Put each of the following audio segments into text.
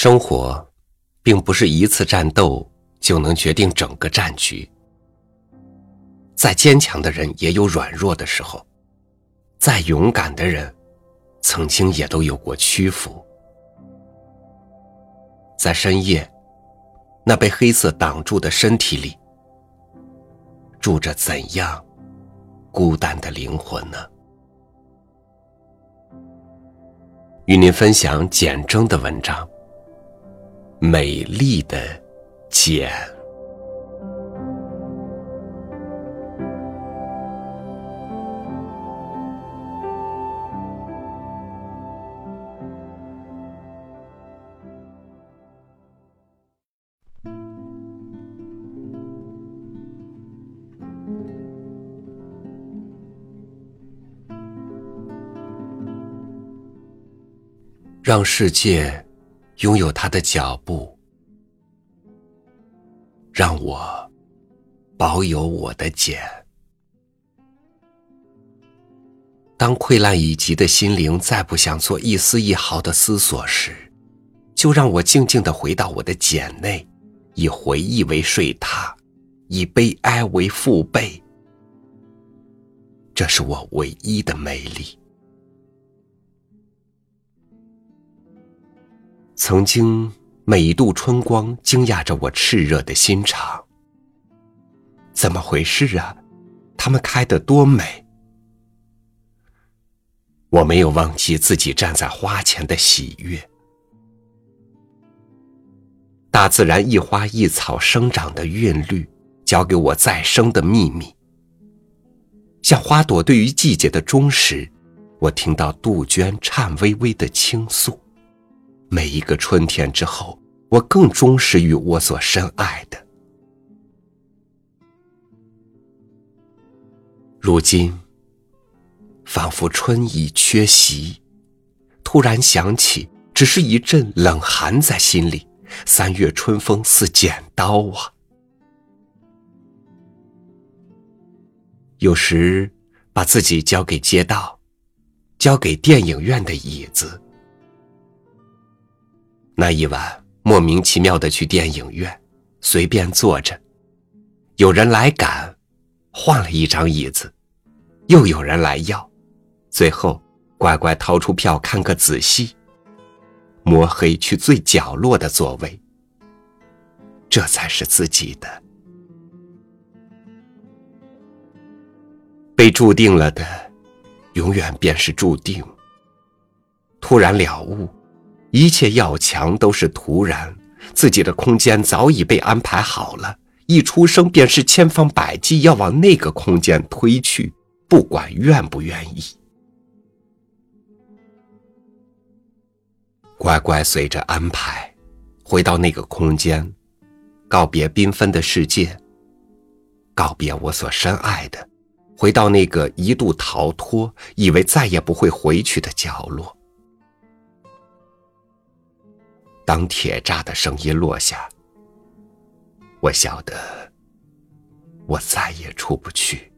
生活，并不是一次战斗就能决定整个战局。再坚强的人也有软弱的时候，再勇敢的人，曾经也都有过屈服。在深夜，那被黑色挡住的身体里，住着怎样孤单的灵魂呢？与您分享简征的文章，《美丽的简》。让世界拥有他的脚步，让我保有我的茧。当溃烂已极的心灵再不想做一丝一毫的思索时，就让我静静的回到我的茧内，以回忆为睡榻，以悲哀为父辈。这是我唯一的美丽。曾经，每一度春光惊讶着我炽热的心肠。怎么回事啊？它们开得多美！我没有忘记自己站在花前的喜悦。大自然一花一草生长的韵律，教给我再生的秘密。像花朵对于季节的忠实，我听到杜鹃颤巍巍的倾诉。每一个春天之后，我更忠实于我所深爱的。如今，仿佛春意缺席，突然想起，只是一阵冷寒在心里。三月春风似剪刀啊！有时，把自己交给街道，交给电影院的椅子。那一晚，莫名其妙的去电影院，随便坐着，有人来赶，换了一张椅子，又有人来要，最后乖乖掏出票看个仔细，摸黑去最角落的座位，这才是自己的。被注定了的，永远便是注定。突然了悟。一切要强都是突然，自己的空间早已被安排好了，一出生便是千方百计要往那个空间推去，不管愿不愿意。乖乖随着安排，回到那个空间，告别缤纷的世界，告别我所深爱的，回到那个一度逃脱，以为再也不会回去的角落。当铁栅的声音落下，我晓得，我再也出不去。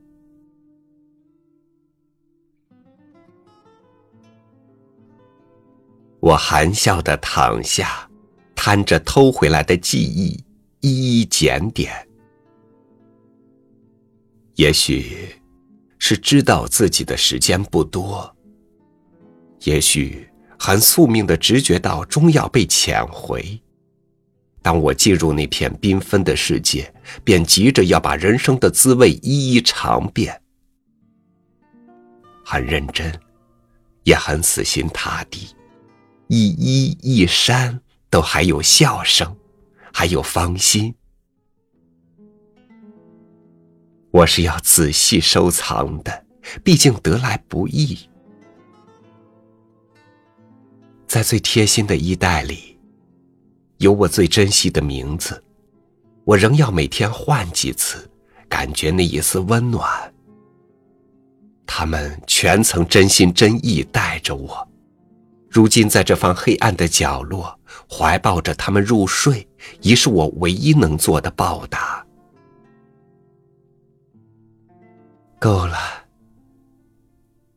我含笑的躺下，摊着偷回来的记忆，一一检点。也许是知道自己的时间不多，也许。很宿命的直觉到，终要被遣回。当我进入那片缤纷的世界，便急着要把人生的滋味一一尝遍。很认真，也很死心塌地，一衣一衫都还有笑声，还有芳心。我是要仔细收藏的，毕竟得来不易。在最贴心的衣袋里，有我最珍惜的名字。我仍要每天换几次，感觉那一丝温暖。他们全曾真心真意带着我，如今在这方黑暗的角落，怀抱着他们入睡，已是我唯一能做的报答。够了，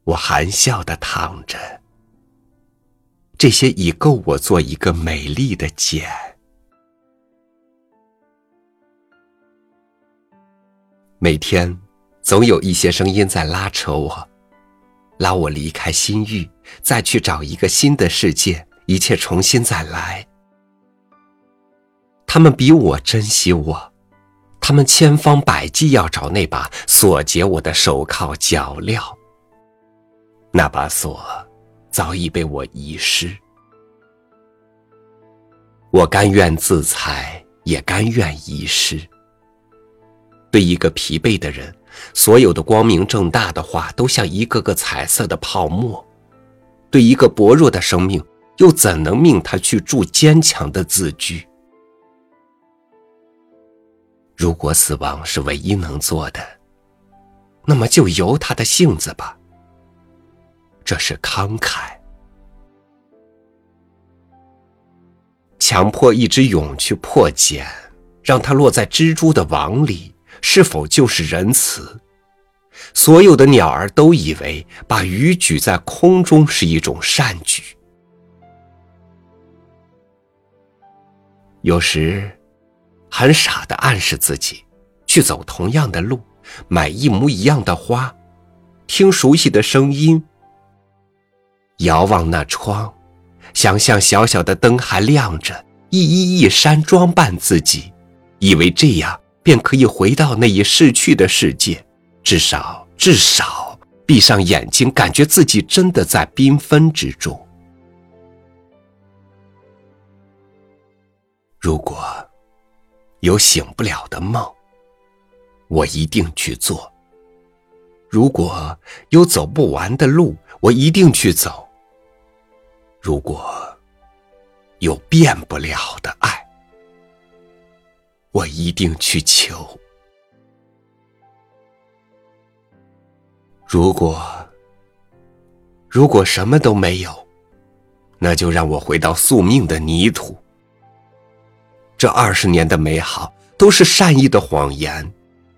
我含笑的躺着。这些已够我做一个美丽的茧。每天，总有一些声音在拉扯我，拉我离开心域，再去找一个新的世界，一切重新再来。他们比我珍惜我，他们千方百计要找那把锁解我的手铐脚镣。那把锁早已被我遗失，我甘愿自裁，也甘愿遗失。对一个疲惫的人，所有的光明正大的话都像一个个彩色的泡沫；对一个薄弱的生命，又怎能命他去铸坚强的字句？如果死亡是唯一能做的，那么就由他的性子吧。这是慷慨。强迫一只蛹去破茧，让它落在蜘蛛的网里，是否就是仁慈？所有的鸟儿都以为把鱼举在空中是一种善举。有时。很傻的暗示自己，去走同样的路，买一模一样的花，听熟悉的声音，遥望那窗，想象小小的灯还亮着，一衣一衫装扮自己，以为这样便可以回到那一逝去的世界，至少至少闭上眼睛，感觉自己真的在缤纷之中。如果。有醒不了的梦，我一定去做；如果有走不完的路，我一定去走；如果有变不了的爱，我一定去求。如果如果什么都没有，那就让我回到宿命的泥土。这二十年的美好都是善意的谎言，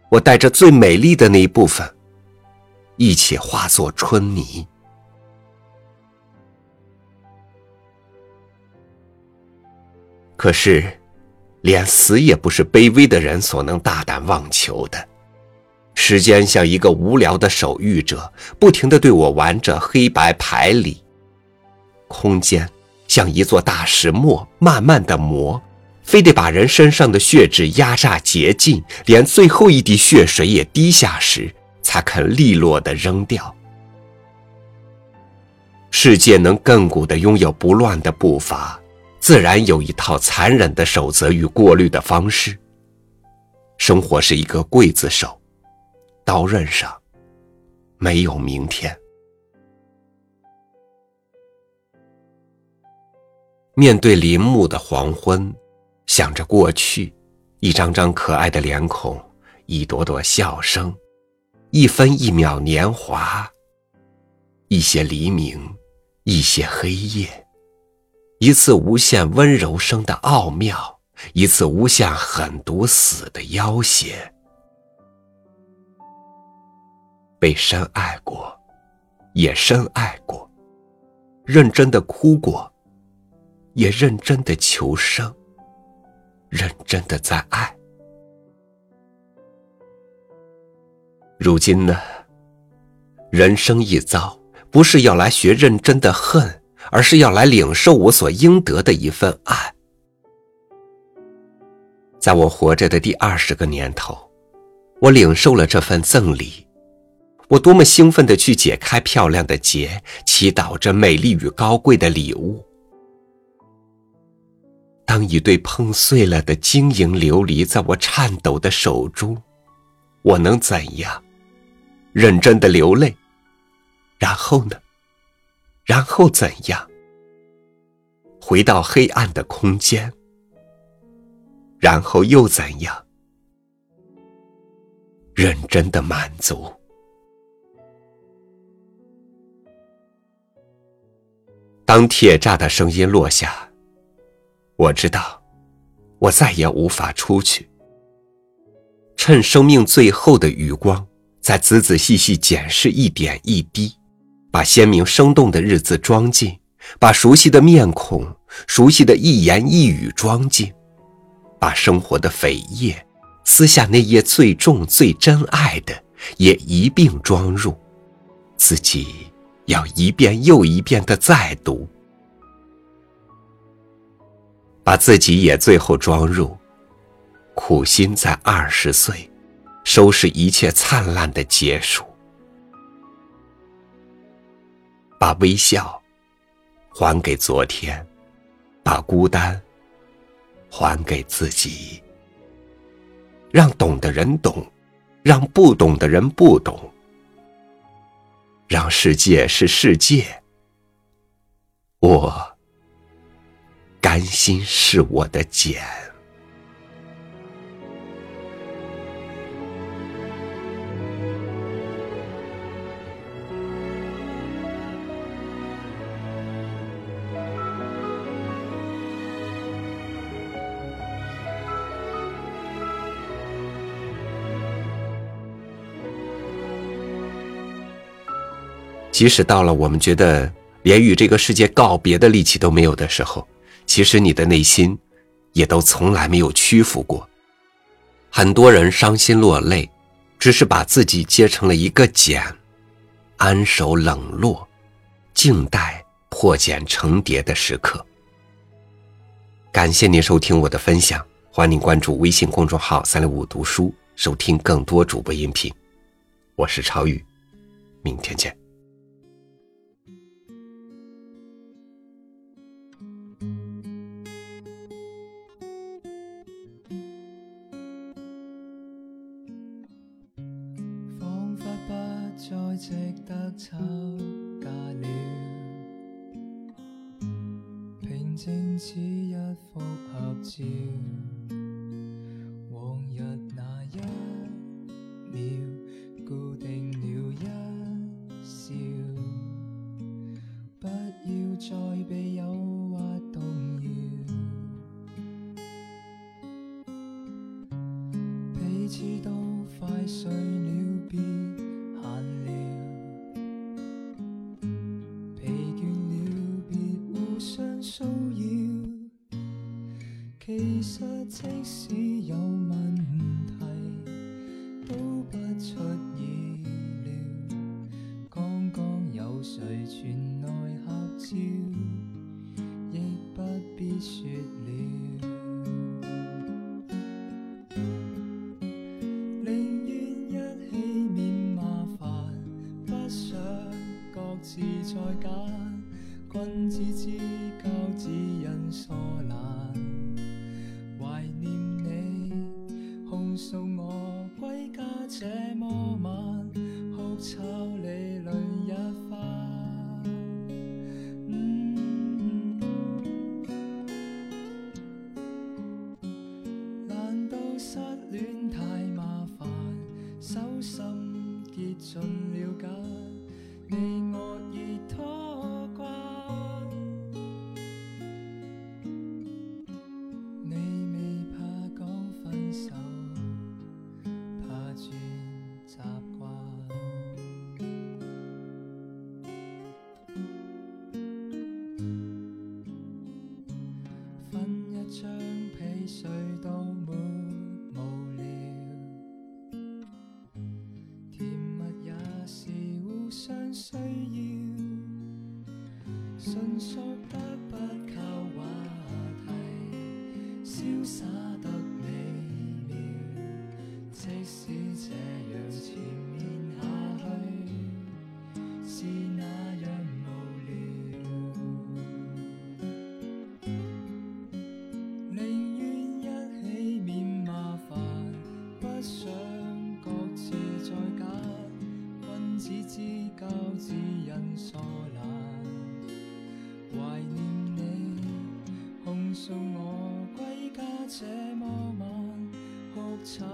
我带着最美丽的那一部分，一起化作春泥。可是，连死也不是卑微的人所能大胆妄求的。时间像一个无聊的守御者，不停的对我玩着黑白牌理；空间像一座大石磨，慢慢的磨。非得把人身上的血质压榨竭尽，连最后一滴血水也滴下时，才肯利落的扔掉。世界能亘古的拥有不乱的步伐，自然有一套残忍的守则与过滤的方式。生活是一个刽子手，刀刃上没有明天。面对林木的黄昏。想着过去，一张张可爱的脸孔，一朵朵笑声，一分一秒年华，一些黎明，一些黑夜，一次无限温柔声的奥妙，一次无限狠毒死的要挟。被深爱过，也深爱过，认真的哭过，也认真的求生。认真的在爱。如今呢？人生一遭，不是要来学认真的恨，而是要来领受我所应得的一份爱。在我活着的第二十个年头，我领受了这份赠礼。我多么兴奋的去解开漂亮的结，祈祷着美丽与高贵的礼物。当一对碰碎了的晶莹琉璃在我颤抖的手中，我能怎样？认真的流泪。然后呢？然后怎样？回到黑暗的空间。然后又怎样？认真的满足。当铁栅的声音落下。我知道，我再也无法出去。趁生命最后的余光，再仔仔细细检视一点一滴，把鲜明生动的日子装进，把熟悉的面孔、熟悉的一言一语装进，把生活的扉页、撕下那页最重、最真爱的，也一并装入，自己要一遍又一遍的再读，把自己也最后装入，苦心在二十岁，收拾一切灿烂的结束，把微笑。还给昨天，把孤单还给自己，让懂的人懂，让不懂的人不懂，让世界是世界，我甘心是我的茧。即使到了我们觉得连与这个世界告别的力气都没有的时候，其实你的内心也都从来没有屈服过。很多人伤心落泪，只是把自己结成了一个茧，安守冷落，静待破茧成蝶的时刻。感谢您收听我的分享，欢迎关注微信公众号“三六五读书”，收听更多主播音频。我是超宇，明天见。只有送我归家这么晚，哭惨